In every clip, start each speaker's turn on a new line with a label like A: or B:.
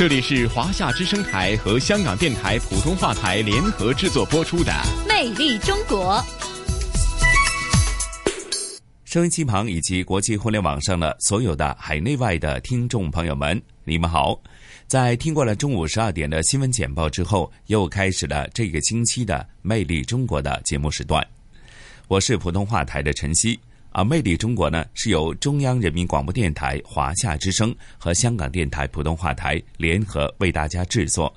A: 这里是华夏之声台和香港电台普通话台联合制作播出的《
B: 魅力中国》。
C: 收音机旁以及国际互联网上的所有的海内外的听众朋友们，你们好！在听过了中午十二点的新闻简报之后，又开始了这个星期的《魅力中国》的节目时段。我是普通话台的晨曦，而《魅力中国》呢是由中央人民广播电台华夏之声和香港电台普通话台联合为大家制作。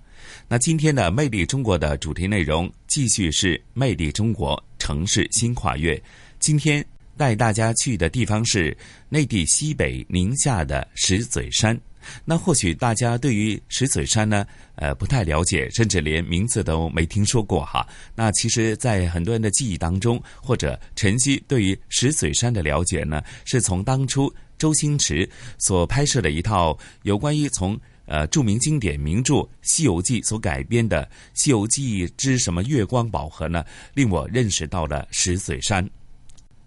C: 那今天的《魅力中国》的主题内容继续是《魅力中国城市新跨越》，今天带大家去的地方是内地西北宁夏的石嘴山。那或许大家对于石嘴山呢，呃，不太了解，甚至连名字都没听说过哈。那其实，在很多人的记忆当中，或者晨曦对于石嘴山的了解呢，是从当初周星驰所拍摄的一套有关于从呃著名经典名著《西游记》所改编的《西游记之什么月光宝盒》呢，令我认识到了石嘴山。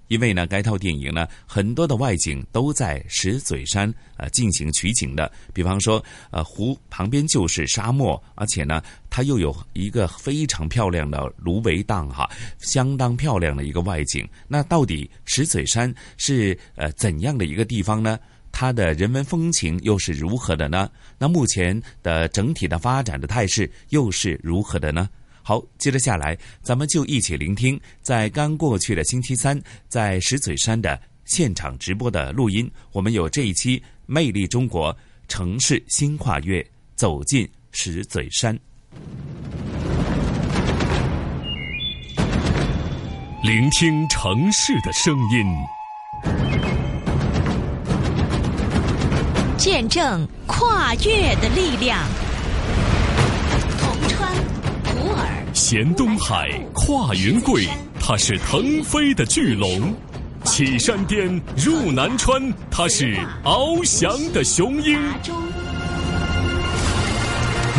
C: 因为呢，该套电影呢，很多的外景都在石嘴山呃进行取景的。比方说，呃，湖旁边就是沙漠，而且呢，它又有一个非常漂亮的芦苇荡哈，相当漂亮的一个外景。那到底石嘴山是呃怎样的一个地方呢？它的人文风情又是如何的呢？那目前的整体的发展的态势又是如何的呢？好，接着下来，咱们就一起聆听在刚过去的星期三，在石嘴山的现场直播的录音。我们有这一期《魅力中国城市新跨越》，走进石嘴山，
D: 聆听城市的声音，
E: 见证跨越的力量。
D: 衔东海，跨云贵，它是腾飞的巨龙；起山巅，入南川，它是翱翔的雄鹰。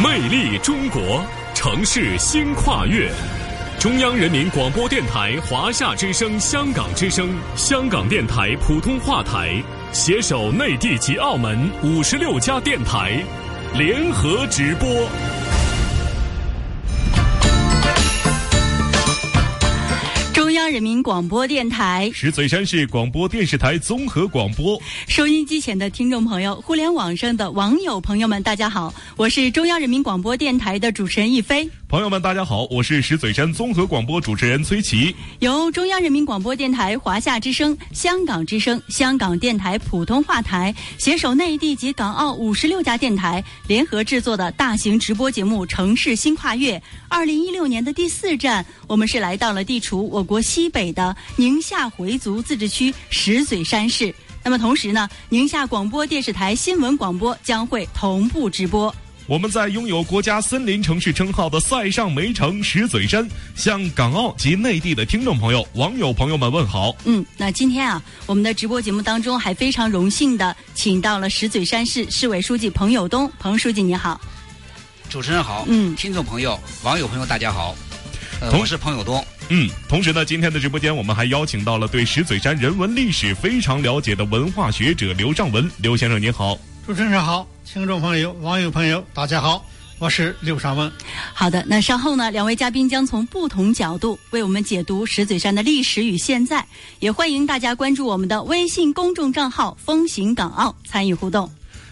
D: 魅力中国，城市新跨越。中央人民广播电台、华夏之声、香港之声、香港电台普通话台携手内地及澳门五十六家电台，联合直播。
B: 人民广播电台
D: 石嘴山市广播电视台综合广播，
B: 收音机前的听众朋友，互联网上的网友朋友们，大家好，我是中央人民广播电台的主持人一飞。
D: 朋友们，大家好，我是石嘴山综合广播主持人崔琦。
B: 由中央人民广播电台、华夏之声、香港之声、香港电台普通话台携手内地及港澳五十六家电台联合制作的大型直播节目《城市新跨越》。二零一六年的第四站，我们是来到了地处我国西北的宁夏回族自治区石嘴山市。那么同时呢，宁夏广播电视台新闻广播将会同步直播。
D: 我们在拥有国家森林城市称号的塞上煤城石嘴山，向港澳及内地的听众朋友、网友朋友们问好。
B: 嗯，那今天啊，我们的直播节目当中还非常荣幸的请到了石嘴山市市委书记彭友东，彭书记你好。
F: 主持人好，
B: 嗯，
F: 听众朋友、网友朋友大家好，我是彭友东。
D: 嗯，同时呢，今天的直播间我们还邀请到了对石嘴山人文历史非常了解的文化学者刘尚文，刘先生您好。
G: 主持人好。听众朋友、网友朋友，大家好，我是刘尚文。
B: 好的，那稍后呢，两位嘉宾将从不同角度为我们解读石嘴山的历史与现在，也欢迎大家关注我们的微信公众账号“风行港澳”参与互动。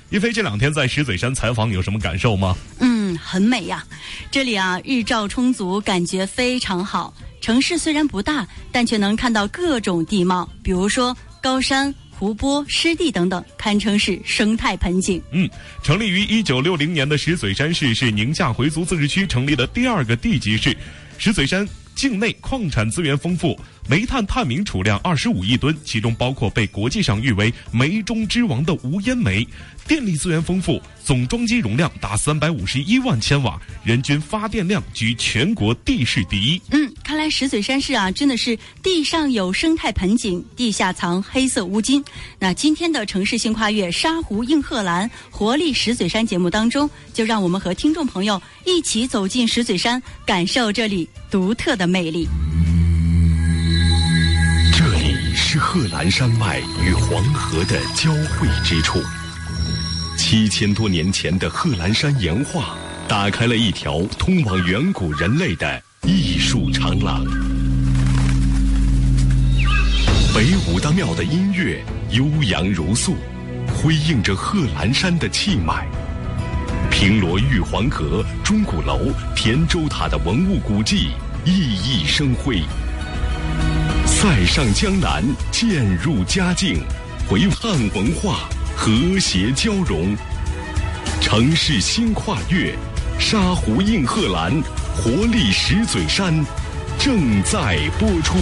D: 一飞这两天在石嘴山采访有什么感受吗？
B: 嗯，很美呀，这里啊日照充足，感觉非常好。城市虽然不大，但却能看到各种地貌，比如说高山。湖泊、湿地等等，堪称是生态盆景。
D: 嗯，成立于一九六零年的石嘴山市是宁夏回族自治区成立的第二个地级市。石嘴山
H: 境内矿产资源丰富，煤炭探明储量二十五亿吨，其中包括被国际上誉为“煤中之王”的无烟煤。电力资源丰富，总装机容量达三百五十一万千瓦，人均发电量居全国地市第一。
B: 嗯，看来石嘴山市啊，真的是地上有生态盆景，地下藏黑色乌金。那今天的城市性跨越沙湖映鹤兰活力石嘴山节目当中，就让我们和听众朋友一起走进石嘴山，感受这里独特的魅力。
I: 贺兰山脉与黄河的交汇之处。七千多年前的贺兰山岩画，打开了一条通往远古人类的艺术长廊。北武大庙的音乐悠扬如素，辉映着贺兰山的气脉。平罗玉皇阁、钟鼓楼、田州塔的文物古迹熠熠生辉。塞上江南，渐入佳境，回汉文化。和谐交融，城市新跨越，沙湖映鹤兰，活力石嘴山，正在播出。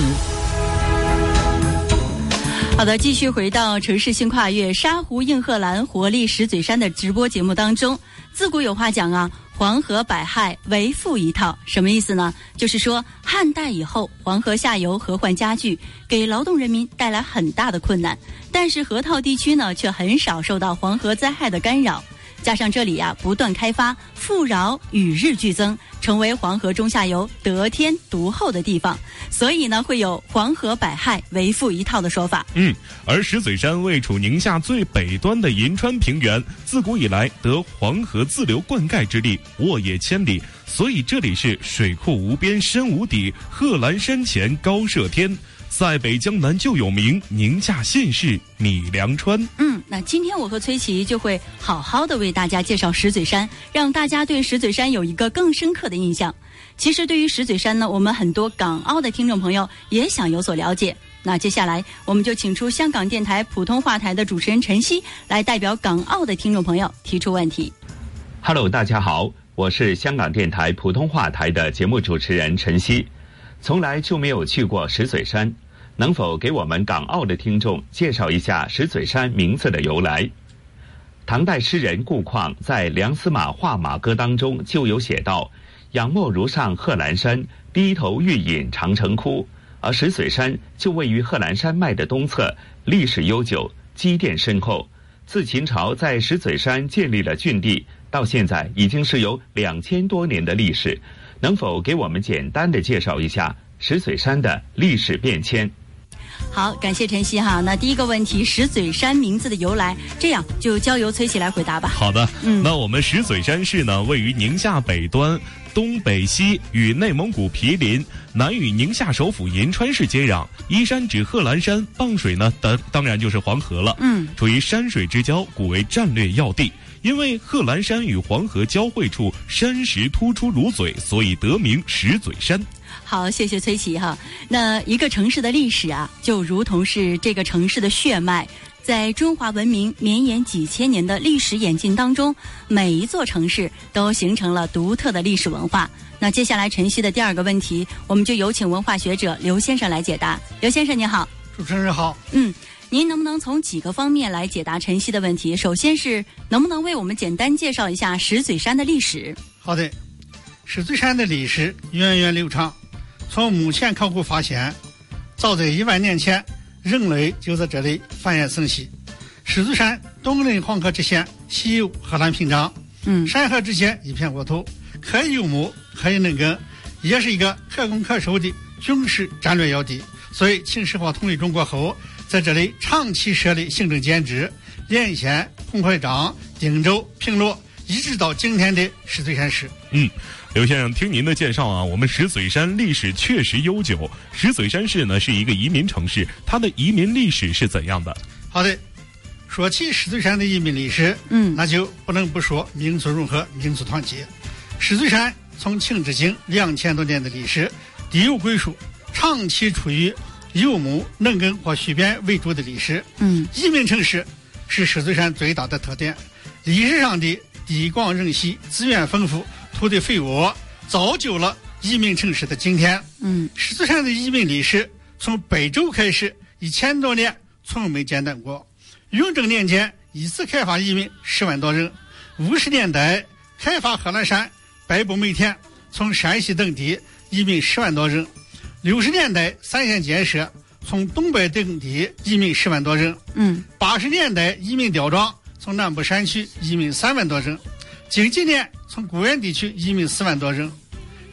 B: 好的，继续回到城市新跨越，沙湖映鹤兰，活力石嘴山的直播节目当中。自古有话讲啊，黄河百害为富一套，什么意思呢？就是说汉代以后，黄河下游河患加剧，给劳动人民带来很大的困难。但是河套地区呢，却很少受到黄河灾害的干扰。加上这里呀，不断开发，富饶与日俱增，成为黄河中下游得天独厚的地方，所以呢，会有“黄河百害为富一套”的说法。
H: 嗯，而石嘴山位处宁夏最北端的银川平原，自古以来得黄河自流灌溉之力，沃野千里，所以这里是水库无边深无底，贺兰山前高射天。塞北江南就有名，宁夏县市米粮川。
B: 嗯，那今天我和崔琦就会好好的为大家介绍石嘴山，让大家对石嘴山有一个更深刻的印象。其实对于石嘴山呢，我们很多港澳的听众朋友也想有所了解。那接下来我们就请出香港电台普通话台的主持人陈曦来代表港澳的听众朋友提出问题。
C: Hello，大家好，我是香港电台普通话台的节目主持人陈曦，从来就没有去过石嘴山。能否给我们港澳的听众介绍一下石嘴山名字的由来？唐代诗人顾况在《梁司马画马歌》当中就有写道：“仰卧如上贺兰山，低头欲饮长城窟。”而石嘴山就位于贺兰山脉的东侧，历史悠久，积淀深厚。自秦朝在石嘴山建立了郡地，到现在已经是有两千多年的历史。能否给我们简单的介绍一下石嘴山的历史变迁？
B: 好，感谢晨曦哈。那第一个问题，石嘴山名字的由来，这样就交由崔琦来回答吧。
H: 好的，嗯，那我们石嘴山市呢，位于宁夏北端，东北西与内蒙古毗邻，南与宁夏首府银川市接壤，依山指贺兰山，傍水呢，当当然就是黄河了。嗯，处于山水之交，古为战略要地。因为贺兰山与黄河交汇处山石突出如嘴，所以得名石嘴山。
B: 好，谢谢崔琦哈。那一个城市的历史啊，就如同是这个城市的血脉，在中华文明绵延几千年的历史演进当中，每一座城市都形成了独特的历史文化。那接下来晨曦的第二个问题，我们就有请文化学者刘先生来解答。刘先生您好，
G: 主持人好。
B: 嗯，您能不能从几个方面来解答晨曦的问题？首先是能不能为我们简单介绍一下石嘴山的历史？
G: 好的，石嘴山的历史源远流长。从目前考古发现，早在一万年前，人类就在这里繁衍生息。狮子山东临黄河之险，西有贺兰屏障，嗯，山河之间一片沃土，可以游牧，可以农耕，也是一个可攻可守的军事战略要地。所以秦始皇统一中国后，在这里长期设立行政监制，连县、彭淮章、定州、平罗，一直到今天的石嘴山市。
H: 嗯。刘先生，听您的介绍啊，我们石嘴山历史确实悠久。石嘴山市呢是一个移民城市，它的移民历史是怎样的？
G: 好的，说起石嘴山的移民历史，嗯，那就不能不说民族融合、民族团结。石嘴山从秦至今两千多年的历史，地有归属，长期处于游牧、农耕或蓄边为主的历史。嗯，移民城市是石嘴山最大的特点。历史上的地广人稀、资源丰富。土地肥沃，造就了移民城市的今天。
B: 嗯，
G: 石嘴山的移民历史从北周开始，一千多年从没间断过。雍正年间一次开发移民十万多人，五十年代开发贺兰山、百步梅田，从山西等地移民十万多人。六十年代三线建设，从东北等地移民十万多人。
B: 嗯，
G: 八十年代移民吊庄，从南部山区移民三万多人。近几年从固原地区移民四万多人。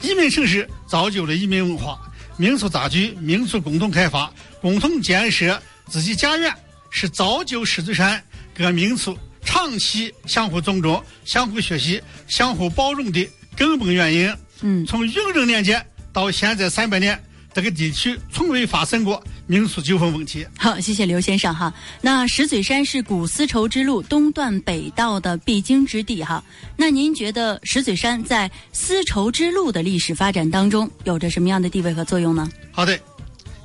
G: 移民城市造就了移民文化，民族杂居，民族共同开发，共同建设自己家园，是造就石嘴山各民族长期相互尊重、相互学习、相互包容的根本原因。
B: 嗯，
G: 从雍正年间到现在三百年。这个地区从未发生过民俗纠纷问题。
B: 好，谢谢刘先生哈。那石嘴山是古丝绸之路东段北道的必经之地哈。那您觉得石嘴山在丝绸之路的历史发展当中有着什么样的地位和作用呢？
G: 好的，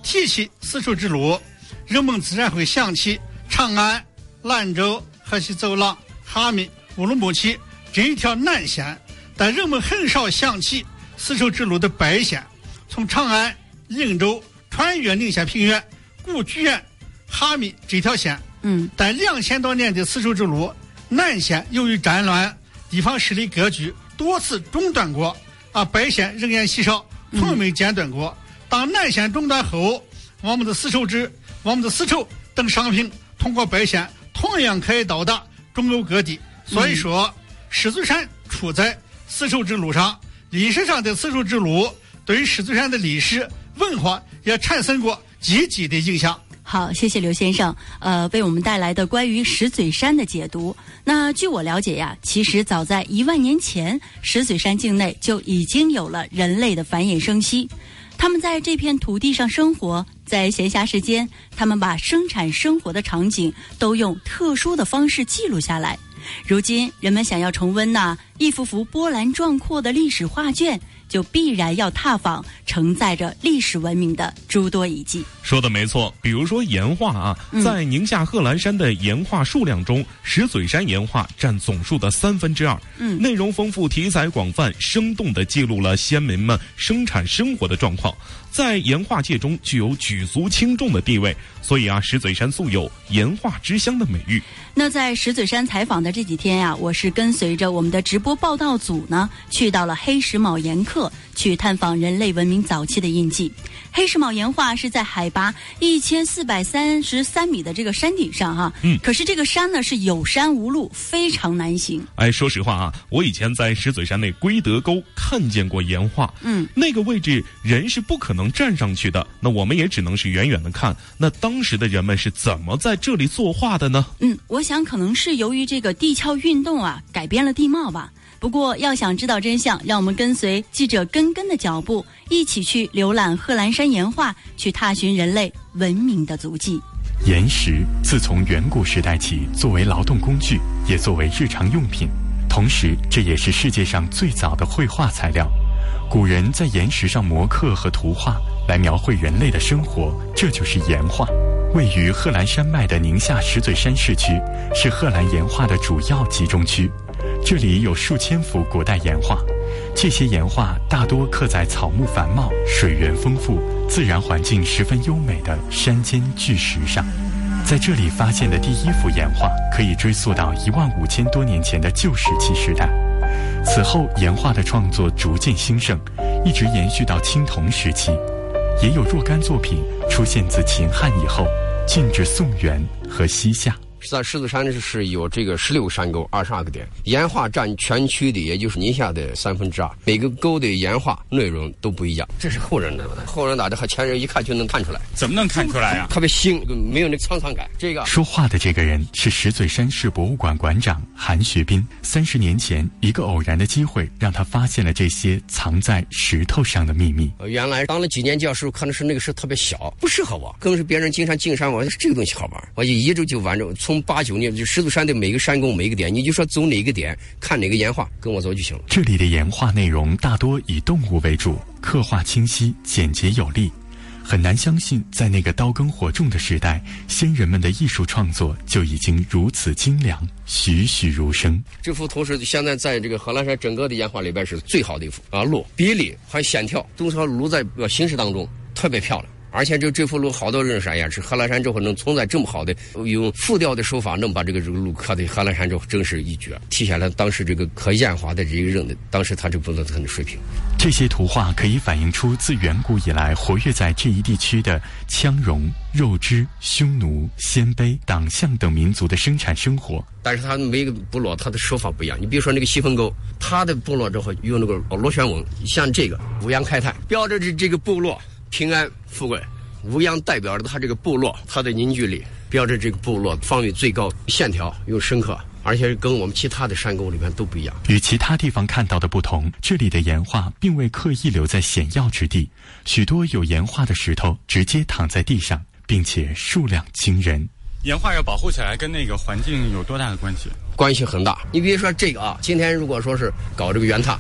G: 提起丝绸之路，人们自然会想起长安、兰州、河西走廊、哈密、乌鲁木齐这一条南线，但人们很少想起丝绸之路的北线，从长安。颍州穿越宁夏平原，故居园、哈密这条线，
B: 嗯，
G: 但两千多年的丝绸之路南线由于战乱、地方势力割据，多次中断过，啊，北线人烟稀少，从没间断过。当南线中断后，我们的丝绸之、我们的丝绸等商品通过北线同样可以到达中欧各地。所以说，石嘴山处在丝绸之路上，历史上的丝绸之路对于狮子山的历史。文化也产生过积极的影响。
B: 好，谢谢刘先生，呃，为我们带来的关于石嘴山的解读。那据我了解呀，其实早在一万年前，石嘴山境内就已经有了人类的繁衍生息。他们在这片土地上生活，在闲暇时间，他们把生产生活的场景都用特殊的方式记录下来。如今，人们想要重温那一幅幅波澜壮阔的历史画卷。就必然要踏访承载着历史文明的诸多遗迹。
H: 说的没错，比如说岩画啊，在宁夏贺兰山的岩画数量中，石嘴山岩画占总数的三分之二。
B: 嗯，
H: 内容丰富，题材广泛，生动地记录了先民们生产生活的状况，在岩画界中具有举足轻重的地位。所以啊，石嘴山素有“岩画之乡”的美誉。
B: 那在石嘴山采访的这几天呀，我是跟随着我们的直播报道组呢，去到了黑石卯岩刻，去探访人类文明早期的印记。黑石帽岩画是在海拔一千四百三十三米的这个山顶上哈，
H: 嗯，
B: 可是这个山呢是有山无路，非常难行。
H: 哎，说实话啊，我以前在石嘴山内归德沟看见过岩画，
B: 嗯，
H: 那个位置人是不可能站上去的，那我们也只能是远远的看。那当当时的人们是怎么在这里作画的呢？
B: 嗯，我想可能是由于这个地壳运动啊，改变了地貌吧。不过要想知道真相，让我们跟随记者根根的脚步，一起去浏览贺兰山岩画，去踏寻人类文明的足迹。
J: 岩石自从远古时代起，作为劳动工具，也作为日常用品，同时这也是世界上最早的绘画材料。古人在岩石上磨刻和图画。来描绘人类的生活，这就是岩画。位于贺兰山脉的宁夏石嘴山市区，是贺兰岩画的主要集中区。这里有数千幅古代岩画，这些岩画大多刻在草木繁茂、水源丰富、自然环境十分优美的山间巨石上。在这里发现的第一幅岩画，可以追溯到一万五千多年前的旧石器时代。此后，岩画的创作逐渐兴盛，一直延续到青铜时期。也有若干作品出现自秦汉以后，进至宋元和西夏。
K: 在狮子山是有这个十六个山沟，二十二个点，岩画占全区的，也就是宁夏的三分之二。每个沟的岩画内容都不一样。这是后人的，后人打的和前人一看就能看出来。
L: 怎么能看出来呀？
K: 特别新，没有那沧桑感。这个
J: 说话的这个人是石嘴山市博物馆馆长韩学斌。三十年前，一个偶然的机会让他发现了这些藏在石头上的秘密。
K: 原来当了几年教授，可能是那个时候特别小，不适合我。更是别人经常进山，我说这个东西好玩，我就一直就玩着从。八九年就石头山的每个山沟每个点，你就说走哪个点看哪个岩画，跟我走就行了。
J: 这里的岩画内容大多以动物为主，刻画清晰简洁有力。很难相信，在那个刀耕火种的时代，先人们的艺术创作就已经如此精良，栩栩如生。
K: 这幅图是现在在这个贺兰山整个的岩画里边是最好的一幅啊，鹿比例还有线条，都是路在形式当中特别漂亮。而且这这幅路好多人说呀，是贺兰山之后能存在这么好的用复调的手法，能把这个这个路刻的贺兰山之后真是一绝，体现了当时这个刻烟花的这个人的当时他这工作的水平。
J: 这些图画可以反映出自远古以来活跃在这一地区的羌戎、肉支、匈奴、鲜卑、党项等民族的生产生活。
K: 但是他每个部落他的手法不一样。你比如说那个西风沟，他的部落之后用那个螺旋纹，像这个五羊开泰，标志着这个部落。平安富贵，吴央代表着他这个部落，他的凝聚力，标志这个部落方位最高，线条又深刻，而且跟我们其他的山沟里面都不一样。
J: 与其他地方看到的不同，这里的岩画并未刻意留在险要之地，许多有岩画的石头直接躺在地上，并且数量惊人。
L: 岩画要保护起来，跟那个环境有多大的关系？
K: 关系很大。你比如说这个啊，今天如果说是搞这个圆塔，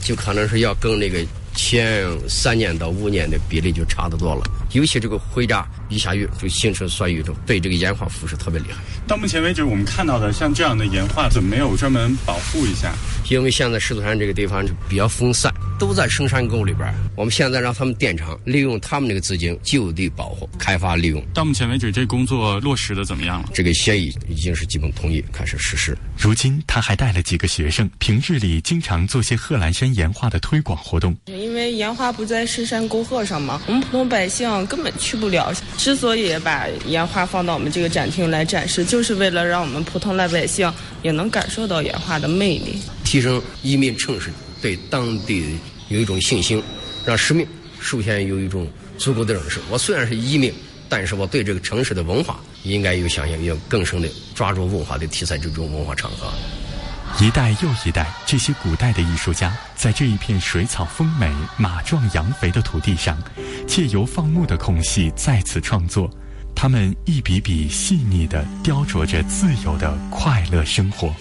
K: 就可能是要跟那个。前三年到五年的比例就差得多了，尤其这个灰渣一下雨就形成酸雨，就对这个岩画腐蚀特别厉害。
L: 到目前为止，我们看到的像这样的岩画，怎么没有专门保护一下？
K: 因为现在石头山这个地方是比较分散，都在深山沟里边。我们现在让他们电厂利用他们那个资金就地保护、开发利用。
L: 到目前为止，这工作落实的怎么样了？
K: 这个协议已经是基本同意开始实施。
J: 如今他还带了几个学生，平日里经常做些贺兰山岩画的推广活动。
M: 因为岩画不在深山沟壑上嘛，我们普通百姓根本去不了。之所以把烟花放到我们这个展厅来展示，就是为了让我们普通老百姓也能感受到烟花的魅力，
K: 提升移民城市对当地有一种信心，让市民首先有一种足够的认识。我虽然是移民，但是我对这个城市的文化应该有相应要更深的抓住文化的题材这种文化场合。
J: 一代又一代，这些古代的艺术家，在这一片水草丰美、马壮羊肥的土地上，借由放牧的空隙再次创作。他们一笔笔细腻地雕琢着自由的快乐生活。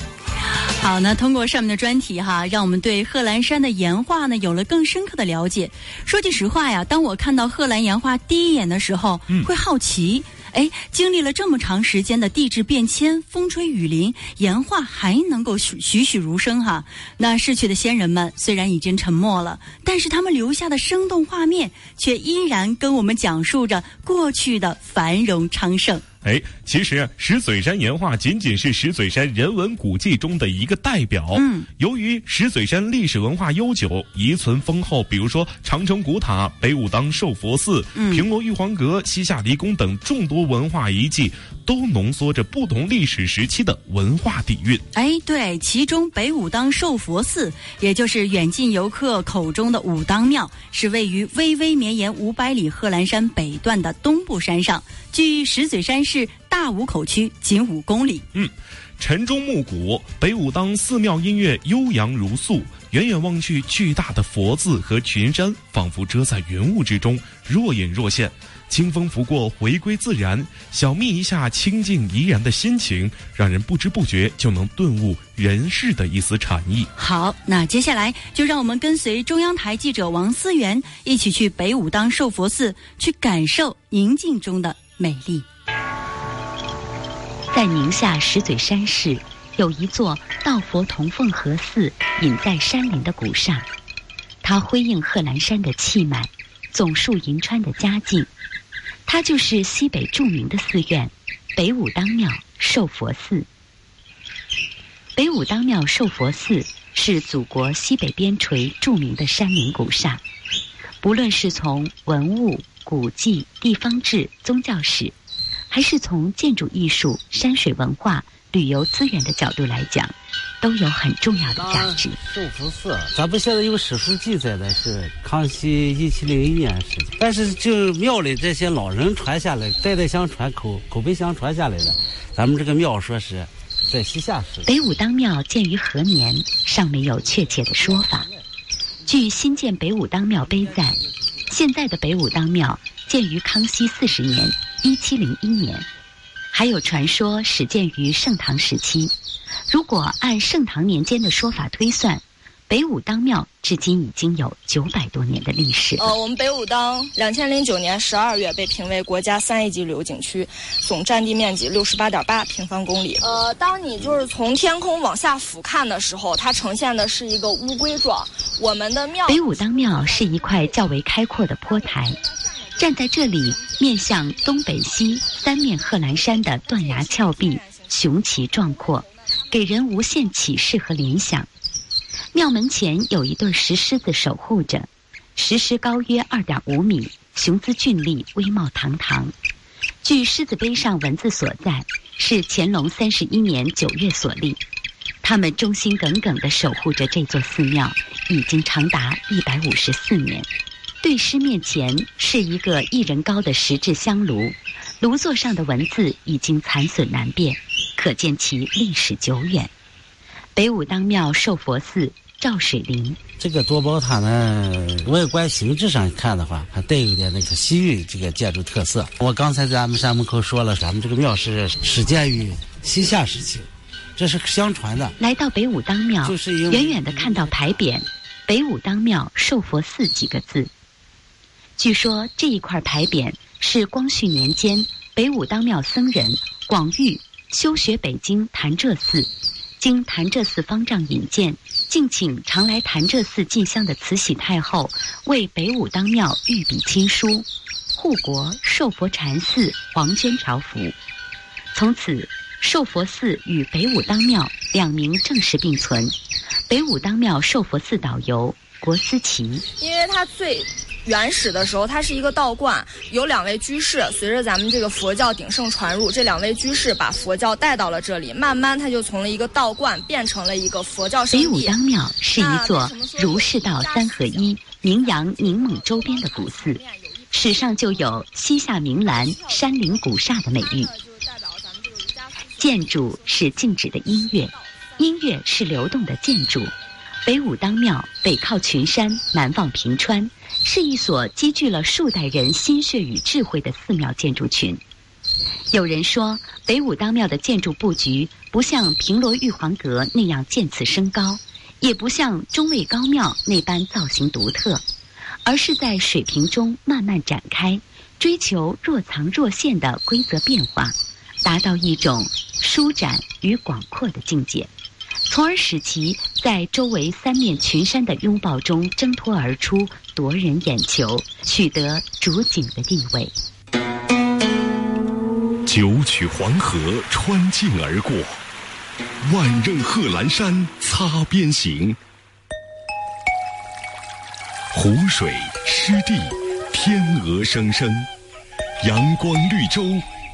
B: 好，那通过上面的专题哈，让我们对贺兰山的岩画呢有了更深刻的了解。说句实话呀，当我看到贺兰岩画第一眼的时候，会好奇。哎，经历了这么长时间的地质变迁、风吹雨淋，岩画还能够栩栩如生哈。那逝去的先人们虽然已经沉默了，但是他们留下的生动画面却依然跟我们讲述着过去的繁荣昌盛。
H: 哎，其实石嘴山岩画仅仅是石嘴山人文古迹中的一个代表。嗯，由于石嘴山历史文化悠久，遗存丰厚，比如说长城古塔、北武当寿佛寺、平罗玉皇阁、西夏离宫等众多文化遗迹，都浓缩着不同历史时期的文化底蕴。
B: 哎，对，其中北武当寿佛寺，也就是远近游客口中的武当庙，是位于巍巍绵延五百里贺兰山北段的东部山上。距石嘴山市大武口区仅五公里。
H: 嗯，晨钟暮鼓，北武当寺庙音乐悠扬如诉。远远望去，巨大的佛字和群山仿佛遮在云雾之中，若隐若现。清风拂过，回归自然，小眯一下清静怡然的心情，让人不知不觉就能顿悟人世的一丝禅意。
B: 好，那接下来就让我们跟随中央台记者王思源一起去北武当寿佛寺，去感受宁静中的。美丽，
N: 在宁夏石嘴山市有一座道佛同凤和寺，隐在山林的古刹，它辉映贺兰山的气脉，总树银川的佳境。它就是西北著名的寺院北武当庙寿佛寺。北武当庙寿佛寺是祖国西北边陲著名的山林古刹，不论是从文物。古迹、地方志、宗教史，还是从建筑艺术、山水文化、旅游资源的角度来讲，都有很重要的价值。
O: 寿福寺，咱们现在有史书记载的是康熙一七零一年事情，但是就庙里这些老人传下来，代代相传、口口碑相传下来的，咱们这个庙说是在西夏时。
N: 北武当庙建于何年，尚没有确切的说法。据新建北武当庙碑载。现在的北武当庙建于康熙四十年（一七零一年），还有传说始建于盛唐时期。如果按盛唐年间的说法推算，北武当庙至今已经有九百多年的历史。
P: 呃，我们北武当两千零九年十二月被评为国家三 A 级旅游景区，总占地面积六十八点八平方公里。呃，当你就是从天空往下俯瞰的时候，它呈现的是一个乌龟状。我们的庙
N: 北武当庙是一块较为开阔的坡台，站在这里，面向东北西三面贺兰山的断崖峭壁，雄奇壮阔，给人无限启示和联想。庙门前有一对石狮子守护着，石狮高约二点五米，雄姿俊丽，威貌堂堂。据狮子碑上文字所在，是乾隆三十一年九月所立。他们忠心耿耿地守护着这座寺庙，已经长达一百五十四年。对诗面前是一个一人高的石质香炉，炉座上的文字已经残损难辨，可见其历史久远。北武当庙寿佛寺赵水林，
O: 这个多宝塔呢，外观形制上看的话，还带有点那个西域这个建筑特色。我刚才在咱们山门口说了，咱们这个庙是始建于西夏时期，这是相传的。
N: 来到北武当庙，远远的看到牌匾“北武当庙寿佛寺”几个字。据说这一块牌匾是光绪年间北武当庙僧人广玉修学北京潭柘寺。经潭柘寺方丈引荐，敬请常来潭柘寺进香的慈禧太后为北武当庙御笔亲书，护国寿佛禅寺黄绢朝服。从此，寿佛寺与北武当庙两名正式并存。北武当庙寿佛寺导游国思琪，
P: 因为他最。原始的时候，它是一个道观，有两位居士。随着咱们这个佛教鼎盛传入，这两位居士把佛教带到了这里，慢慢它就从了一个道观变成了一个佛教圣
N: 地。北武当庙是一座儒释道三合一、名扬宁蒙周边的古寺，史上就有“西夏名兰，山林古刹”的美誉。建筑是静止的音乐，音乐是流动的建筑。北武当庙北靠群山，南望平川。是一所积聚了数代人心血与智慧的寺庙建筑群。有人说，北武当庙的建筑布局不像平罗玉皇阁那样渐次升高，也不像中卫高庙那般造型独特，而是在水平中慢慢展开，追求若藏若现的规则变化，达到一种舒展与广阔的境界。从而使其在周围三面群山的拥抱中挣脱而出，夺人眼球，取得主景的地位。
I: 九曲黄河穿境而过，万仞贺兰山擦边行。湖水湿地，天鹅声声，阳光绿洲，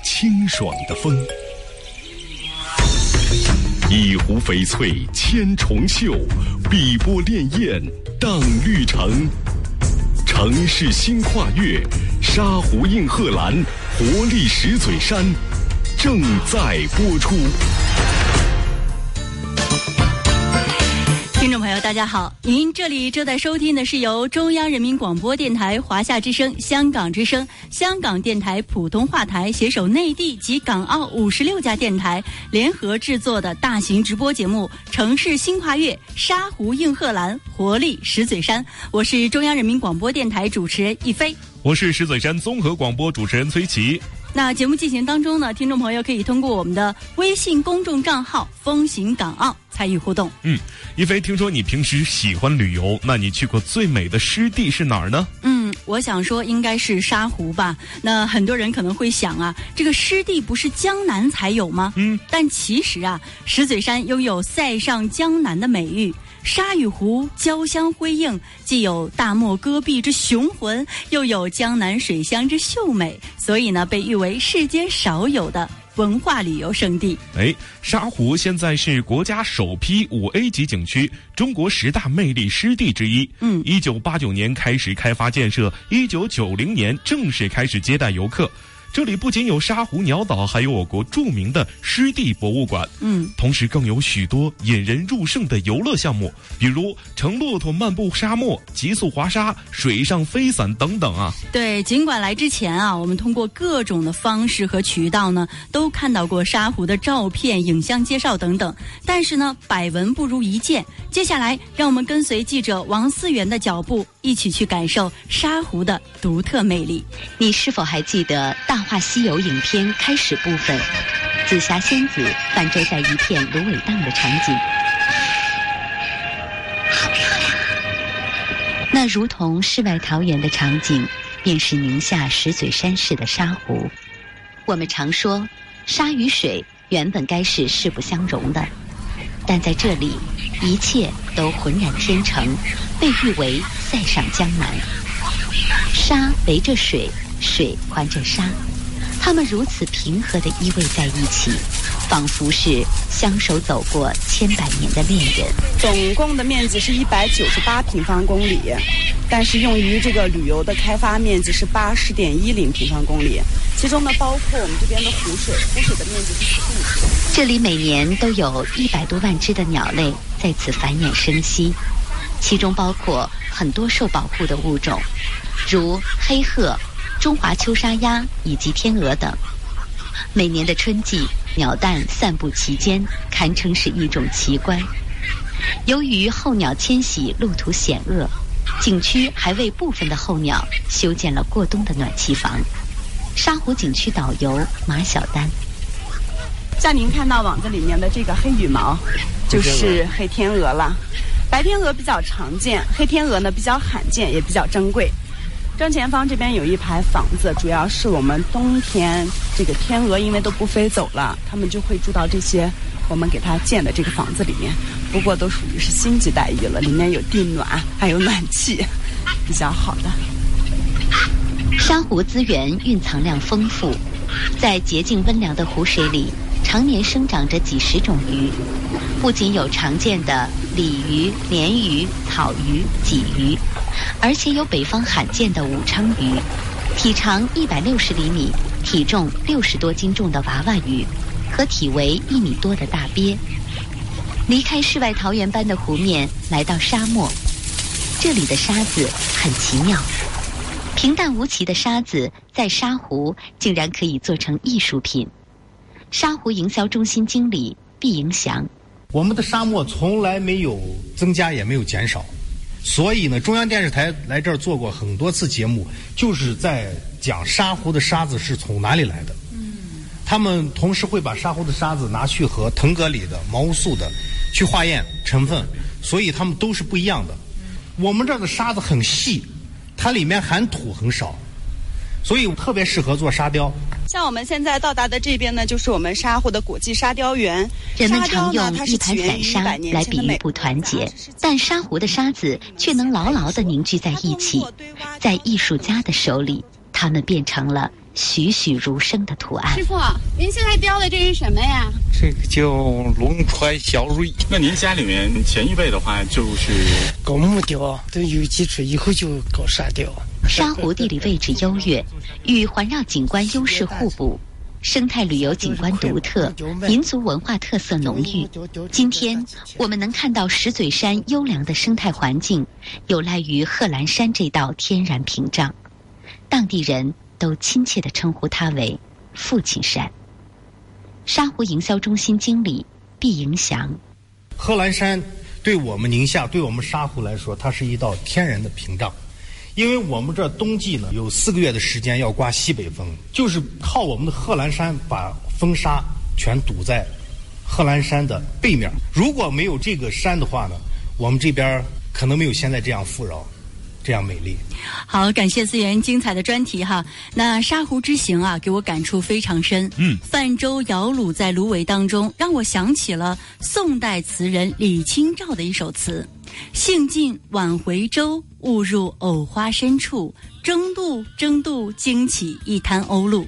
I: 清爽的风。一湖翡翠千重秀，碧波潋滟荡绿城。城市新跨越，沙湖映贺兰，活力石嘴山，正在播出。
B: 朋友，大家好！您这里正在收听的是由中央人民广播电台华夏之声、香港之声、香港电台普通话台携手内地及港澳五十六家电台联合制作的大型直播节目《城市新跨越》，沙湖映贺兰，活力石嘴山。我是中央人民广播电台主持人一飞，
H: 我是石嘴山综合广播主持人崔琦。
B: 那节目进行当中呢，听众朋友可以通过我们的微信公众账号“风行港澳”参与互动。
H: 嗯，一飞，听说你平时喜欢旅游，那你去过最美的湿地是哪儿呢？
B: 嗯，我想说应该是沙湖吧。那很多人可能会想啊，这个湿地不是江南才有吗？
H: 嗯，
B: 但其实啊，石嘴山拥有“塞上江南”的美誉。沙与湖交相辉映，既有大漠戈壁之雄浑，又有江南水乡之秀美，所以呢，被誉为世间少有的文化旅游胜地。
H: 哎，沙湖现在是国家首批五 A 级景区，中国十大魅力湿地之一。
B: 嗯，
H: 一九八九年开始开发建设，一九九零年正式开始接待游客。这里不仅有沙湖鸟岛，还有我国著名的湿地博物馆。
B: 嗯，
H: 同时更有许多引人入胜的游乐项目，比如乘骆驼漫步沙漠、极速滑沙、水上飞伞等等啊。
B: 对，尽管来之前啊，我们通过各种的方式和渠道呢，都看到过沙湖的照片、影像介绍等等，但是呢，百闻不如一见。接下来，让我们跟随记者王思源的脚步，一起去感受沙湖的独特魅力。
N: 你是否还记得《大话西游》影片开始部分，紫霞仙子泛舟在一片芦苇荡的场景？好漂亮！那如同世外桃源的场景，便是宁夏石嘴山市的沙湖。我们常说，沙与水原本该是势不相容的，但在这里，一切都浑然天成，被誉为“塞上江南”。沙围着水，水环着沙，它们如此平和地依偎在一起，仿佛是相守走过千百年的恋人。
Q: 总共的面积是一百九十八平方公里，但是用于这个旅游的开发面积是八十点一零平方公里，其中呢包括我们这边的湖水，湖水的面积是十五。
N: 这里每年都有一百多万只的鸟类在此繁衍生息，其中包括很多受保护的物种，如黑鹤、中华秋沙鸭以及天鹅等。每年的春季，鸟蛋散布其间，堪称是一种奇观。由于候鸟迁徙路途险恶，景区还为部分的候鸟修建了过冬的暖气房。沙湖景区导游马小丹。
Q: 像您看到网子里面的这个黑羽毛，就是黑天鹅了。白天鹅比较常见，黑天鹅呢比较罕见，也比较珍贵。正前方这边有一排房子，主要是我们冬天这个天鹅因为都不飞走了，它们就会住到这些我们给它建的这个房子里面。不过都属于是星级待遇了，里面有地暖，还有暖气，比较好的。
N: 沙湖资源蕴藏量丰富，在洁净温凉的湖水里。常年生长着几十种鱼，不仅有常见的鲤鱼、鲢鱼、草鱼、鲫鱼，而且有北方罕见的武昌鱼，体长一百六十厘米、体重六十多斤重的娃娃鱼，和体围一米多的大鳖。离开世外桃源般的湖面，来到沙漠，这里的沙子很奇妙，平淡无奇的沙子在沙湖竟然可以做成艺术品。沙湖营销中心经理毕迎祥：
R: 我们的沙漠从来没有增加，也没有减少，所以呢，中央电视台来这儿做过很多次节目，就是在讲沙湖的沙子是从哪里来的。嗯，他们同时会把沙湖的沙子拿去和腾格里的、毛乌素的去化验成分，所以它们都是不一样的。我们这儿的沙子很细，它里面含土很少，所以特别适合做沙雕。
Q: 像我们现在到达的这边呢，就是我们沙湖的国际沙雕园。
N: 人们常用一盘散沙来比喻不团结，但沙湖的沙子却能牢牢地凝聚在一起，在艺术家的手里，它们变成了栩栩如生的图案。
S: 师傅，您现在雕的这是什么呀？
T: 这个叫龙川小瑞。
L: 那您家里面前一辈的话就是
T: 搞木雕，都有基础以后就搞沙雕。
N: 沙湖地理位置优越，与环绕景观优势互补，生态旅游景观独特，民族文化特色浓郁。今天我们能看到石嘴山优良的生态环境，有赖于贺兰山这道天然屏障，当地人都亲切地称呼它为“父亲山”。沙湖营销中心经理毕迎祥：
R: 贺兰山对我们宁夏，对我们沙湖来说，它是一道天然的屏障。因为我们这冬季呢，有四个月的时间要刮西北风，就是靠我们的贺兰山把风沙全堵在贺兰山的背面。如果没有这个山的话呢，我们这边可能没有现在这样富饶，这样美丽。
B: 好，感谢思源精彩的专题哈。那沙湖之行啊，给我感触非常深。
H: 嗯，
B: 泛舟摇橹在芦苇当中，让我想起了宋代词人李清照的一首词。兴尽晚回舟，误入藕花深处，争渡争渡，惊起一滩鸥鹭。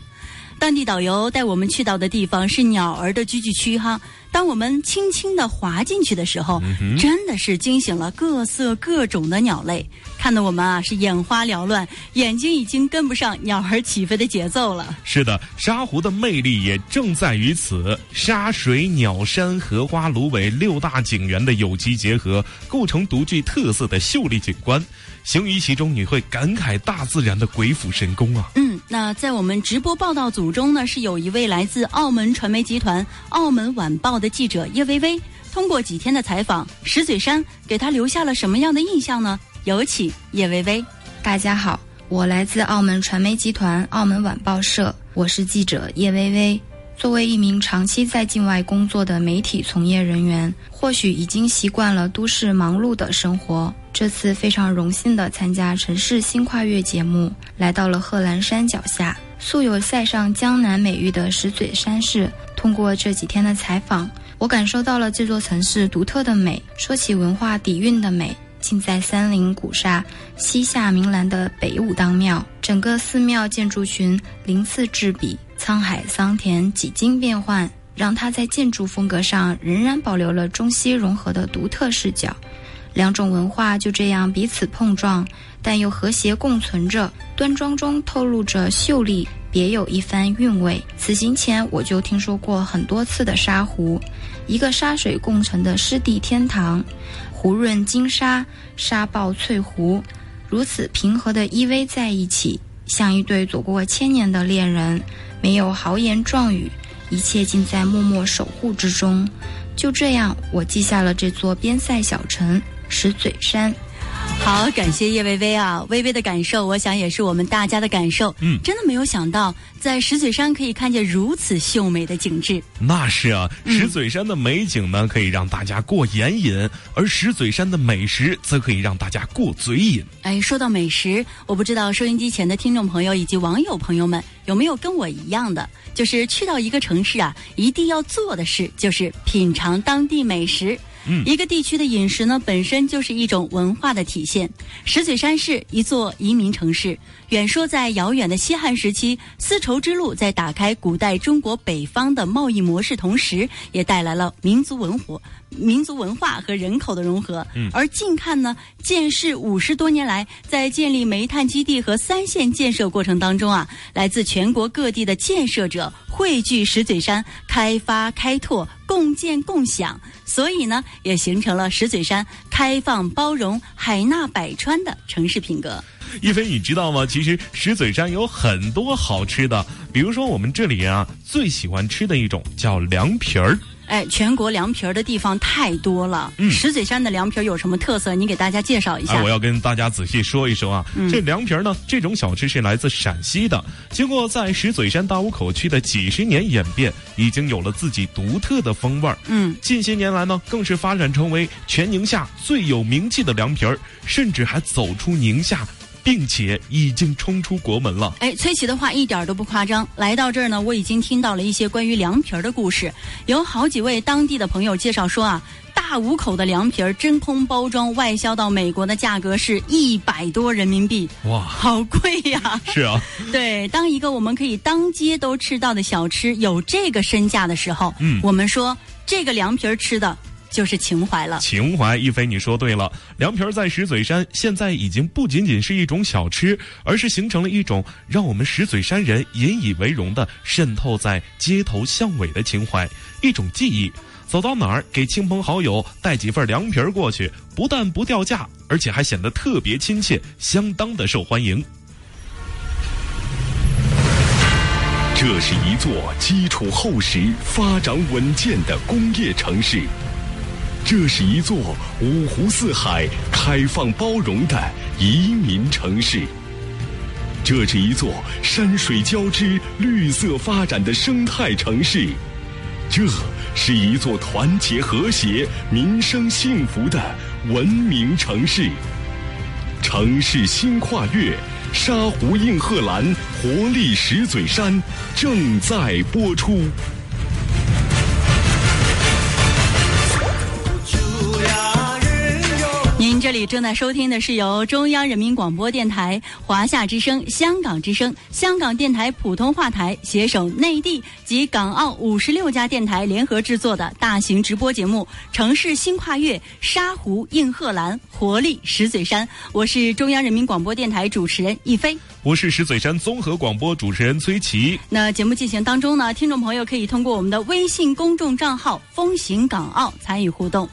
B: 当地导游带我们去到的地方是鸟儿的聚居区哈。当我们轻轻的滑进去的时候，真的是惊醒了各色各种的鸟类，看得我们啊是眼花缭乱，眼睛已经跟不上鸟儿起飞的节奏了。
H: 是的，沙湖的魅力也正在于此，沙水、鸟山、荷花、芦苇六大景园的有机结合，构成独具特色的秀丽景观。行于其中，你会感慨大自然的鬼斧神工啊！
B: 嗯，那在我们直播报道组中呢，是有一位来自澳门传媒集团《澳门晚报》的记者叶薇薇。通过几天的采访，石嘴山给他留下了什么样的印象呢？有请叶薇薇。
U: 大家好，我来自澳门传媒集团《澳门晚报》社，我是记者叶薇薇。作为一名长期在境外工作的媒体从业人员，或许已经习惯了都市忙碌的生活。这次非常荣幸地参加《城市新跨越》节目，来到了贺兰山脚下，素有“塞上江南”美誉的石嘴山市。通过这几天的采访，我感受到了这座城市独特的美。说起文化底蕴的美，尽在三林古刹西夏明兰的北武当庙。整个寺庙建筑群鳞次栉比。沧海桑田，几经变换，让它在建筑风格上仍然保留了中西融合的独特视角。两种文化就这样彼此碰撞，但又和谐共存着。端庄中透露着秀丽，别有一番韵味。此行前我就听说过很多次的沙湖，一个沙水共成的湿地天堂，湖润金沙，沙抱翠湖，如此平和的依偎在一起，像一对走过千年的恋人。没有豪言壮语，一切尽在默默守护之中。就这样，我记下了这座边塞小城石嘴山。
B: 好，感谢叶薇薇啊，薇薇的感受，我想也是我们大家的感受。嗯，真的没有想到，在石嘴山可以看见如此秀美的景致。
H: 那是啊，石嘴山的美景呢，可以让大家过眼瘾；而石嘴山的美食，则可以让大家过嘴瘾。
B: 哎，说到美食，我不知道收音机前的听众朋友以及网友朋友们有没有跟我一样的，就是去到一个城市啊，一定要做的事就是品尝当地美食。一个地区的饮食呢，本身就是一种文化的体现。石嘴山是一座移民城市。远说在遥远的西汉时期，丝绸之路在打开古代中国北方的贸易模式同时，也带来了民族文化、民族文化和人口的融合。而近看呢，建市五十多年来，在建立煤炭基地和三线建设过程当中啊，来自全国各地的建设者汇聚石嘴山，开发开拓，共建共享，所以呢，也形成了石嘴山开放包容、海纳百川的城市品格。
H: 一菲，你知道吗？其实石嘴山有很多好吃的，比如说我们这里啊最喜欢吃的一种叫凉皮儿。
B: 哎，全国凉皮儿的地方太多了。嗯，石嘴山的凉皮儿有什么特色？你给大家介绍一下。
H: 我要跟大家仔细说一说啊。这凉皮儿呢，这种小吃是来自陕西的，经过在石嘴山大沽口区的几十年演变，已经有了自己独特的风味儿。
B: 嗯，
H: 近些年来呢，更是发展成为全宁夏最有名气的凉皮儿，甚至还走出宁夏。并且已经冲出国门了。
B: 哎，崔琦的话一点都不夸张。来到这儿呢，我已经听到了一些关于凉皮儿的故事。有好几位当地的朋友介绍说啊，大五口的凉皮儿真空包装外销到美国的价格是一百多人民币。
H: 哇，
B: 好贵呀！
H: 是啊，
B: 对，当一个我们可以当街都吃到的小吃有这个身价的时候，嗯，我们说这个凉皮儿吃的。就是情怀了。
H: 情怀，一飞，你说对了。凉皮儿在石嘴山现在已经不仅仅是一种小吃，而是形成了一种让我们石嘴山人引以为荣的渗透在街头巷尾的情怀，一种记忆。走到哪儿，给亲朋好友带几份凉皮儿过去，不但不掉价，而且还显得特别亲切，相当的受欢迎。
I: 这是一座基础厚实、发展稳健的工业城市。这是一座五湖四海、开放包容的移民城市。这是一座山水交织、绿色发展的生态城市。这是一座团结和谐、民生幸福的文明城市。城市新跨越，沙湖映贺兰，活力石嘴山，正在播出。
B: 您这里正在收听的是由中央人民广播电台、华夏之声、香港之声、香港电台普通话台携手内地及港澳五十六家电台联合制作的大型直播节目《城市新跨越：沙湖映贺兰，活力石嘴山》。我是中央人民广播电台主持人易飞，
H: 我是石嘴山综合广播主持人崔琦。
B: 那节目进行当中呢，听众朋友可以通过我们的微信公众账号“风行港澳”参与互动。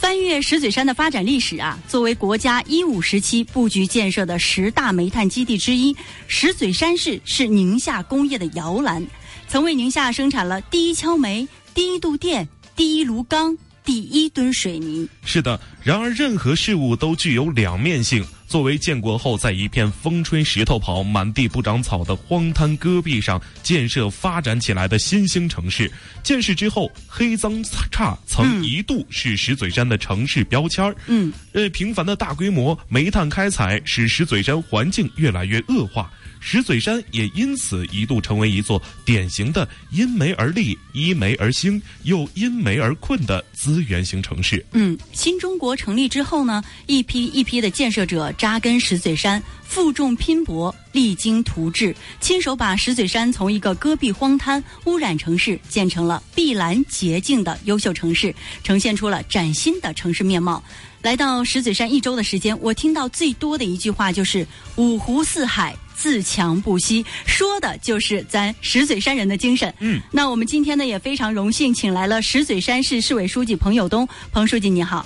B: 翻越石嘴山的发展历史啊，作为国家一五时期布局建设的十大煤炭基地之一，石嘴山市是宁夏工业的摇篮，曾为宁夏生产了第一锹煤、第一度电、第一炉钢、第一吨水泥。
H: 是的，然而任何事物都具有两面性。作为建国后在一片风吹石头跑、满地不长草的荒滩戈壁上建设发展起来的新兴城市，建市之后，黑脏差曾一度是石嘴山的城市标签儿。
B: 嗯，
H: 呃，频繁的大规模煤炭开采使石嘴山环境越来越恶化。石嘴山也因此一度成为一座典型的因煤而立、依煤而兴又因煤而困的资源型城市。
B: 嗯，新中国成立之后呢，一批一批的建设者扎根石嘴山，负重拼搏，励精图治，亲手把石嘴山从一个戈壁荒滩、污染城市建成了碧蓝洁净的优秀城市，呈现出了崭新的城市面貌。来到石嘴山一周的时间，我听到最多的一句话就是“五湖四海”。自强不息，说的就是咱石嘴山人的精神。
H: 嗯，
B: 那我们今天呢也非常荣幸，请来了石嘴山市市委书记彭友东。彭书记你好，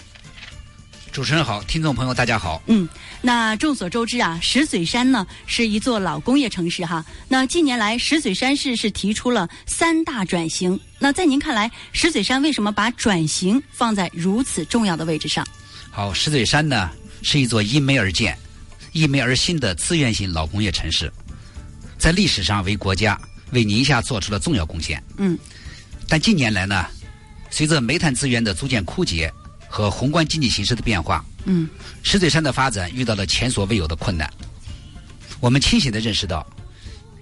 F: 主持人好，听众朋友大家好。
B: 嗯，那众所周知啊，石嘴山呢是一座老工业城市哈。那近年来，石嘴山市是提出了三大转型。那在您看来，石嘴山为什么把转型放在如此重要的位置上？
F: 好，石嘴山呢是一座因煤而建。因煤而兴的资源型老工业城市，在历史上为国家、为宁夏做出了重要贡献。
B: 嗯，
F: 但近年来呢，随着煤炭资源的逐渐枯竭和宏观经济形势的变化，
B: 嗯，
F: 石嘴山的发展遇到了前所未有的困难。我们清醒地认识到，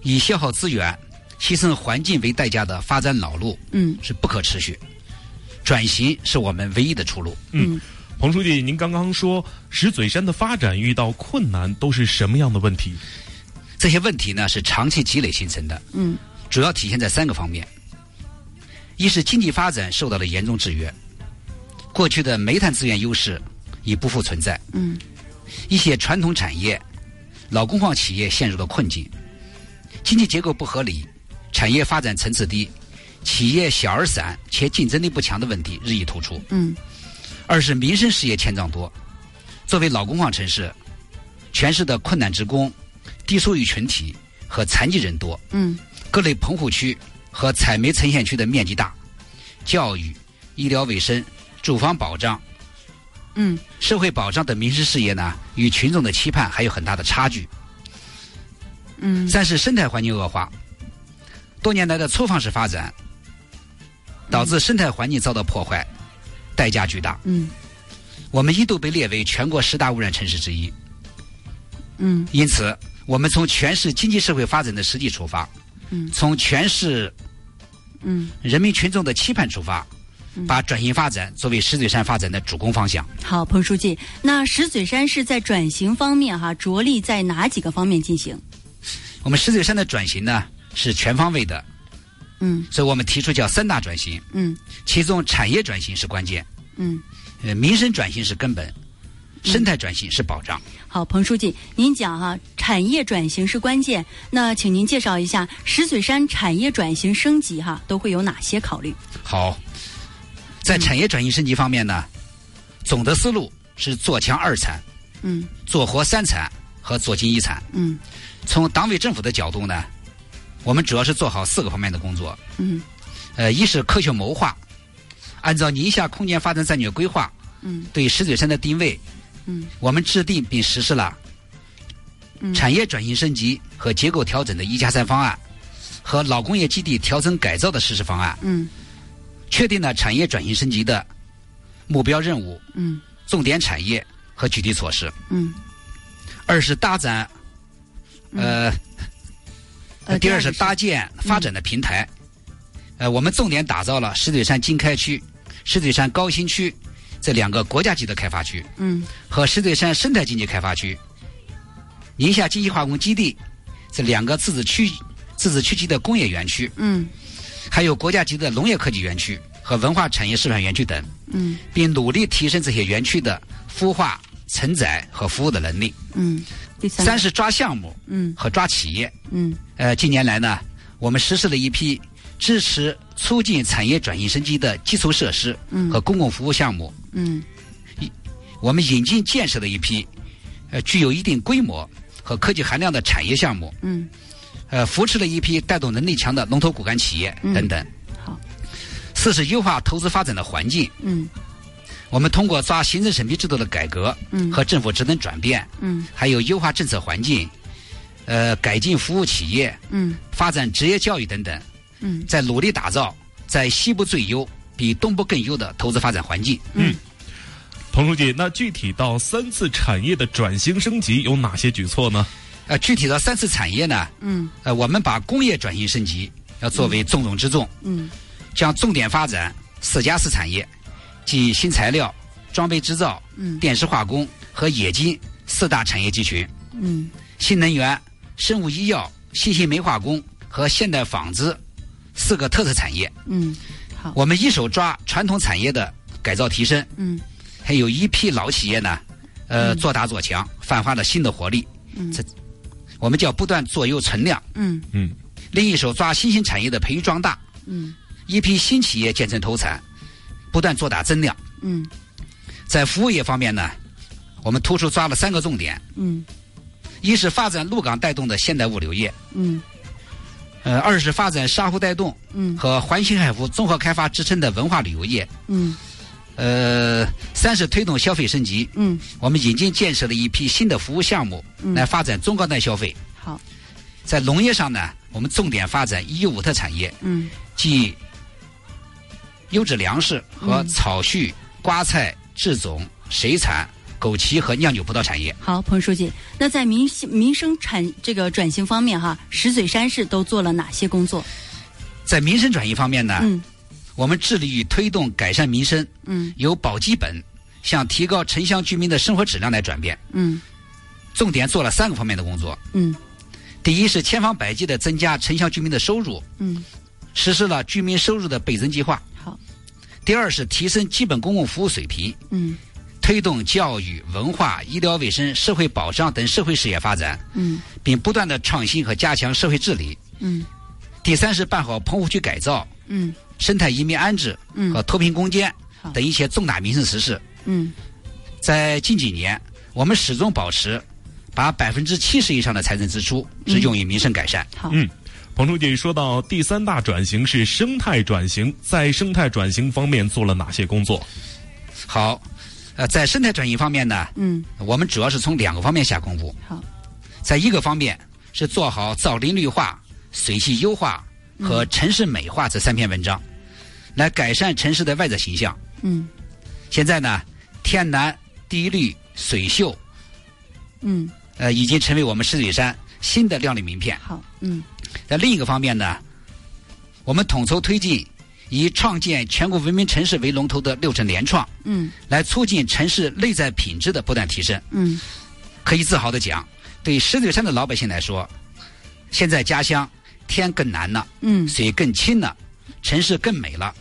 F: 以消耗资源、牺牲环境为代价的发展老路，
B: 嗯，
F: 是不可持续。转型是我们唯一的出路。
H: 嗯。彭书记，您刚刚说石嘴山的发展遇到困难，都是什么样的问题？
F: 这些问题呢是长期积累形成的，
B: 嗯，
F: 主要体现在三个方面：一是经济发展受到了严重制约，过去的煤炭资源优势已不复存在，
B: 嗯，
F: 一些传统产业、老工矿企业陷入了困境，经济结构不合理，产业发展层次低，企业小而散且竞争力不强的问题日益突出，
B: 嗯。
F: 二是民生事业欠账多，作为老工矿城市，全市的困难职工、低收入群体和残疾人多。
B: 嗯，
F: 各类棚户区和采煤沉陷区的面积大，教育、医疗卫生、住房保障、
B: 嗯，
F: 社会保障等民生事业呢，与群众的期盼还有很大的差距。
B: 嗯，
F: 三是生态环境恶化，多年来的粗放式发展，导致生态环境遭到破坏。代价巨大。
B: 嗯，
F: 我们一度被列为全国十大污染城市之一。
B: 嗯，
F: 因此，我们从全市经济社会发展的实际出发，
B: 嗯，
F: 从全市
B: 嗯
F: 人民群众的期盼出发，把转型发展作为石嘴山发展的主攻方向。
B: 好，彭书记，那石嘴山是在转型方面哈着力在哪几个方面进行？
F: 我们石嘴山的转型呢是全方位的。
B: 嗯，
F: 所以我们提出叫三大转型。
B: 嗯，
F: 其中产业转型是关键。
B: 嗯，
F: 呃，民生转型是根本，生态转型是保障。
B: 好，彭书记，您讲哈，产业转型是关键。那请您介绍一下石嘴山产业转型升级哈都会有哪些考虑？
F: 好，在产业转型升级方面呢，总的思路是做强二产，
B: 嗯，
F: 做活三产和做精一产。
B: 嗯，
F: 从党委政府的角度呢。我们主要是做好四个方面的工作。
B: 嗯，
F: 呃，一是科学谋划，按照宁夏空间发展战略规划，
B: 嗯，
F: 对石嘴山的定位，
B: 嗯，
F: 我们制定并实施了产业转型升级和结构调整的一加三方案，和老工业基地调整改造的实施方案。
B: 嗯，
F: 确定了产业转型升级的目标任务。
B: 嗯，
F: 重点产业和具体措施。
B: 嗯，
F: 二是搭展，呃。
B: 呃，
F: 第二是搭建发展的平台，呃，我们重点打造了石嘴山经开区、石嘴山高新区这两个国家级的开发区，
B: 嗯，
F: 和石嘴山生态经济开发区、宁夏精细化工基地这两个自治区自治区级的工业园区，
B: 嗯，
F: 还有国家级的农业科技园区和文化产业示范园区等，
B: 嗯，
F: 并努力提升这些园区的孵化、承载和服务的能力。
B: 嗯，第三
F: 三是抓项目，
B: 嗯。
F: 和抓企业。
B: 嗯。
F: 呃，近年来呢，我们实施了一批支持促进产业转型升级的基础设施
B: 嗯
F: 和公共服务项目。
B: 嗯
F: 我们引进建设了一批呃具有一定规模和科技含量的产业项目，
B: 嗯
F: 呃，扶持了一批带动能力强的龙头骨干企业
B: 嗯
F: 等等。
B: 好。
F: 四是优化投资发展的环境。
B: 嗯
F: 我们通过抓行政审批制度的改革
B: 嗯
F: 和政府职能转变，
B: 嗯
F: 还有优化政策环境，呃，改进服务企业，
B: 嗯
F: 发展职业教育等等，
B: 嗯。
F: 在努力打造在西部最优、比东部更优的投资发展环境。
H: 嗯，彭书记，那具体到三次产业的转型升级有哪些举措呢？
F: 呃，具体到三次产业呢，
B: 嗯。
F: 呃，我们把工业转型升级要作为重中之重，
B: 嗯。
F: 将重点发展四加四产业，即新材料、装备制造、
B: 嗯。
F: 电石化工和冶金四大产业集群。
B: 嗯。
F: 新能源、生物医药、新型煤化工和现代纺织四个特色产业。
B: 嗯，好，
F: 我们一手抓传统产业的改造提升，
B: 嗯。
F: 还有一批老企业呢，呃，做大做强，焕发了新的活力。
B: 嗯。
F: 这我们叫不断做优存量。
B: 嗯。
H: 嗯，
F: 另一手抓新兴产业的培育壮大，
B: 嗯。
F: 一批新企业建成投产，不断做大增量。
B: 嗯。
F: 在服务业方面呢，我们突出抓了三个重点：
B: 嗯。
F: 一是发展陆港带动的现代物流业，
B: 嗯
F: 呃，二是发展沙湖带动
B: 嗯。
F: 和环形海湖综合开发支撑的文化旅游业，
B: 嗯。
F: 呃，三是推动消费升级。
B: 嗯，
F: 我们引进建设了一批新的服务项目，
B: 嗯。
F: 来发展中高端消费。
B: 好，
F: 在农业上呢，我们重点发展一优五特产业，
B: 嗯。
F: 即优质粮食和
B: 嗯。
F: 草畜、瓜菜、制种、水产、枸杞和酿酒葡萄产业。
B: 好，彭书记，那在民民生产这个转型方面哈，石嘴山市都做了哪些工作？
F: 在民生转移方面呢，
B: 嗯
F: 我们致力于推动改善民生，
B: 嗯
F: 由保基本向提高城乡居民的生活质量来转变。
B: 嗯
F: 重点做了三个方面的工作。
B: 嗯
F: 第一是千方百计的增加城乡居民的收入，
B: 嗯，
F: 实施了居民收入的倍增计划。
B: 好。
F: 第二是提升基本公共服务水平，
B: 嗯
F: 推动教育、文化、医疗卫生、社会保障等社会事业发展，
B: 嗯。
F: 并不断的创新和加强社会治理。
B: 嗯。
F: 第三是办好棚户区改造、
B: 嗯。
F: 生态移民安置
B: 嗯。
F: 和脱贫攻坚等一些重大民生实事。
B: 嗯。
F: 在近几年，我们始终保持把百分之七十以上的财政支出是用于民生改善。
B: 好。
H: 嗯，彭书记说到第三大转型是生态转型，在生态转型方面做了哪些工作？
F: 好，呃，在生态转型方面呢，
B: 嗯
F: 我们主要是从两个方面下功夫。
B: 好，
F: 在一个方面是做好造林绿化、水系优化和城市美化这三篇文章，来改善城市的外在形象。
B: 嗯
F: 现在呢，天蓝、地绿、水秀，
B: 嗯
F: 呃，已经成为我们石嘴山新的亮丽名片。
B: 好嗯
F: 在另一个方面呢，我们统筹推进以创建全国文明城市为龙头的六城联创，
B: 嗯
F: 来促进城市内在品质的不断提升。
B: 嗯
F: 可以自豪的讲，对石嘴山的老百姓来说，现在家乡天更蓝了，
B: 嗯
F: 水更清了，城市更美了，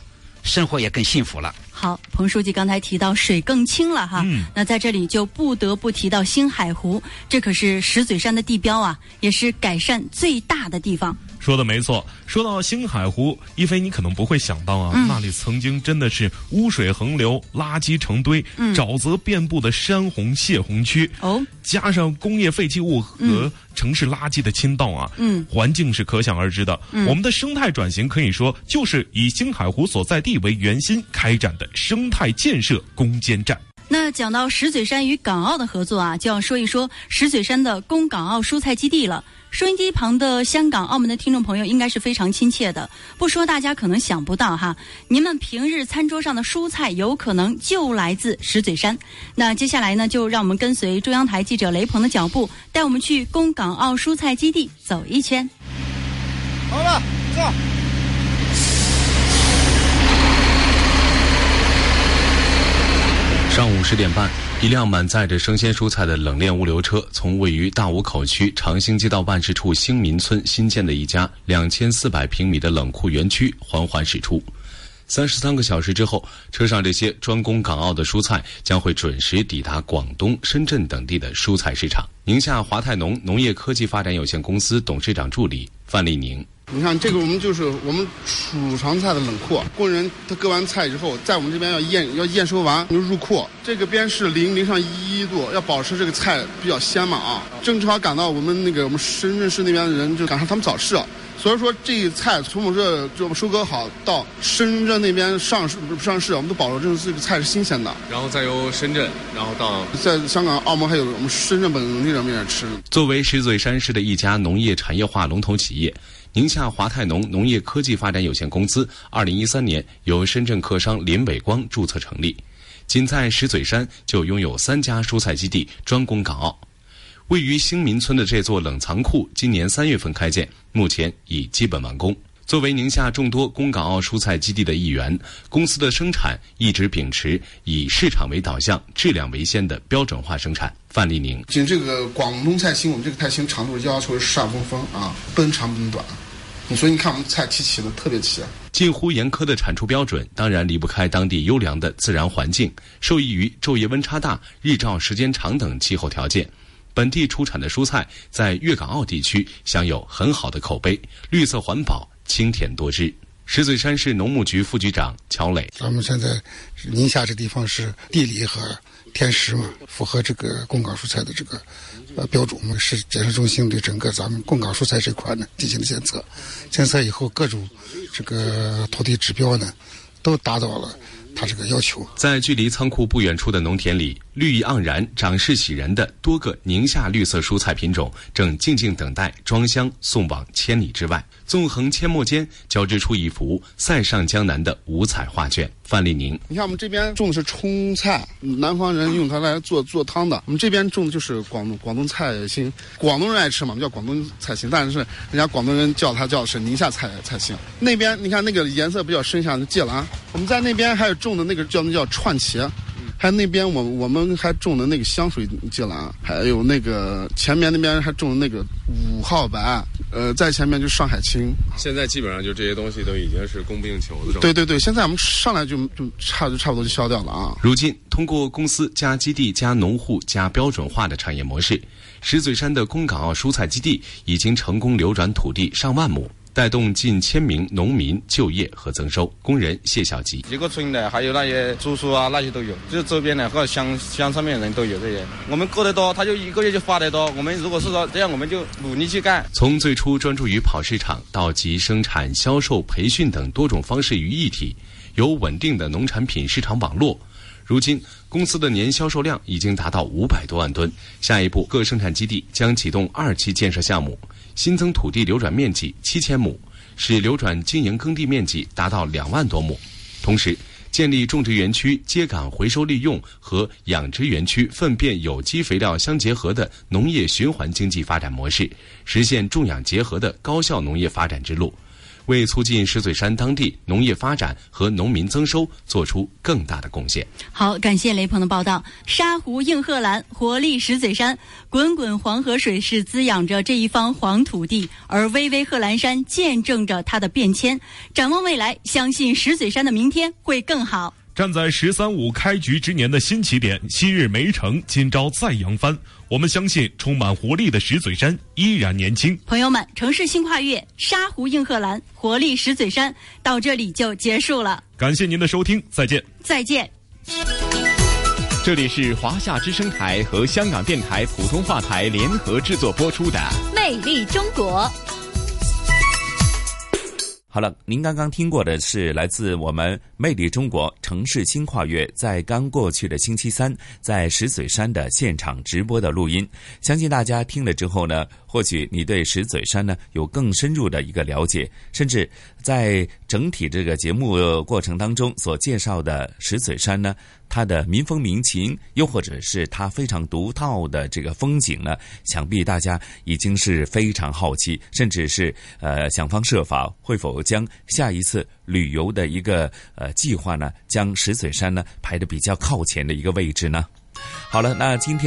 F: 生活也更幸福了。
B: 好，彭书记刚才提到水更清了哈，
H: 嗯
B: 那在这里就不得不提到星海湖，这可是石嘴山的地标啊，也是改善最大的地方。
H: 说的没错。说到星海湖，一飞你可能不会想到啊，
B: 嗯
H: 那里曾经真的是污水横流、垃圾成堆、
B: 嗯
H: 沼泽遍布的山洪泄洪区。
B: 哦，
H: 加上工业废弃物和城市垃圾的倾倒啊，
B: 嗯
H: 环境是可想而知的。
B: 嗯
H: 我们的生态转型可以说就是以星海湖所在地为圆心开展的生态建设攻坚战。
B: 那讲到石嘴山与港澳的合作啊，就要说一说石嘴山的供港澳蔬菜基地了。收音机旁的香港、澳门的听众朋友应该是非常亲切的，不说大家可能想不到哈，您们平日餐桌上的蔬菜有可能就来自石嘴山。那接下来呢，就让我们跟随中央台记者雷鹏的脚步，带我们去供港澳蔬菜基地走一圈。
V: 好了，走。
W: 上午十点半，一辆满载着生鲜蔬菜的冷链物流车从位于大武口区长兴街道办事处兴民村新建的一家两千四百平米的冷库园区缓缓驶出。三十三个小时之后，车上这些专供港澳的蔬菜将会准时抵达广东、深圳等地的蔬菜市场。宁夏华泰农农业科技发展有限公司董事长助理范丽宁。
V: 你看，这个我们就是我们储藏菜的冷库，工人他割完菜之后，在我们这边要验要验收完就入库。这个边是零零上一度，要保持这个菜比较鲜嘛啊。正好赶到我们那个我们深圳市那边的人就赶上他们早市，所以说这菜从我们这就收割好到深圳那边上市上市，我们都保证这个菜是新鲜的。
W: 然后再由深圳，然后到
V: 在香港、澳门还有我们深圳本地人面吃。
W: 作为石嘴山市的一家农业产业化龙头企业。宁夏华泰农农业科技发展有限公司，二零一三年由深圳客商林伟光注册成立，仅在石嘴山就拥有三家蔬菜基地，专供港澳。位于兴民村的这座冷藏库，今年三月份开建，目前已基本完工。作为宁夏众多供港澳蔬菜基地的一员，公司的生产一直秉持以市场为导向、质量为先的标准化生产。范丽宁，
V: 仅这个广东菜心，我们这个菜心长度要求是十二公分啊，不能长不能短。所以你看，我们菜齐齐的，特别齐。
W: 近乎严苛的产出标准，当然离不开当地优良的自然环境，受益于昼夜温差大、日照时间长等气候条件。本地出产的蔬菜在粤港澳地区享有很好的口碑，绿色环保。清甜多汁。石嘴山市农牧局副局长乔磊，
X: 咱们现在宁夏这地方是地理和天时嘛，符合这个供港蔬菜的这个标准。我们是检测中心对整个咱们供港蔬菜这块呢进行了检测，检测以后各种这个土地指标呢都达到了。它这个要求，
W: 在距离仓库不远处的农田里，绿意盎然、长势喜人的多个宁夏绿色蔬菜品种，正静静等待装箱送往千里之外。纵横阡陌间，交织出一幅塞上江南的五彩画卷。范丽宁，
V: 你看我们这边种的是葱菜，南方人用它来做做汤的。我们这边种的就是广东广东菜心，广东人爱吃嘛，我们叫广东菜心，但是人家广东人叫它叫是宁夏菜菜心。那边你看那个颜色比较深，像芥蓝。我们在那边还有种的那个叫那叫串茄。还有那边我我们还种的那个香水芥兰，还有那个前面那边还种的那个五号白，呃，在前面就上海青。
W: 现在基本上就这些东西都已经是供不应求的状态。
V: 对对对，现在我们上来就就差就差不多就销掉了啊。
W: 如今通过公司加基地加农户加标准化的产业模式，石嘴山的公港澳蔬菜基地已经成功流转土地上万亩。带动近千名农民就业和增收。工人谢小吉，
Y: 一个村的还有那些住宿啊，那些都有，就是周边的和乡乡上面人都有这些。我们割得多，他就一个月就发得多。我们如果是说这样，我们就努力去干。
W: 从最初专注于跑市场，到集生产、销售、培训等多种方式于一体，有稳定的农产品市场网络。如今，公司的年销售量已经达到五百多万吨。下一步，各生产基地将启动二期建设项目。新增土地流转面积七千亩，使流转经营耕地面积达到两万多亩。同时，建立种植园区秸秆回收利用和养殖园区粪便有机肥料相结合的农业循环经济发展模式，实现种养结合的高效农业发展之路。为促进石嘴山当地农业发展和农民增收做出更大的贡献。
B: 好，感谢雷鹏的报道。沙湖映贺兰，活力石嘴山，滚滚黄河水是滋养着这一方黄土地，而巍巍贺兰山见证着它的变迁。展望未来，相信石嘴山的明天会更好。
H: 站在“十三五”开局之年的新起点，昔日没成，今朝再扬帆。我们相信，充满活力的石嘴山依然年轻。
B: 朋友们，城市新跨越，沙湖映贺兰，活力石嘴山，到这里就结束了。
H: 感谢您的收听，再见。
B: 再见。
Z: 这里是华夏之声台和香港电台普通话台联合制作播出的《
B: 魅力中国》。
C: 好了，您刚刚听过的是来自我们《魅力中国城市新跨越》在刚过去的星期三在石嘴山的现场直播的录音。相信大家听了之后呢，或许你对石嘴山呢有更深入的一个了解，甚至在整体这个节目过程当中所介绍的石嘴山呢，它的民风民情，又或者是它非常独到的这个风景呢，想必大家已经是非常好奇，甚至是呃想方设法，会否将下一次旅游的一个呃计划呢，将石嘴山呢排的比较靠前的一个位置呢？好了，那今天。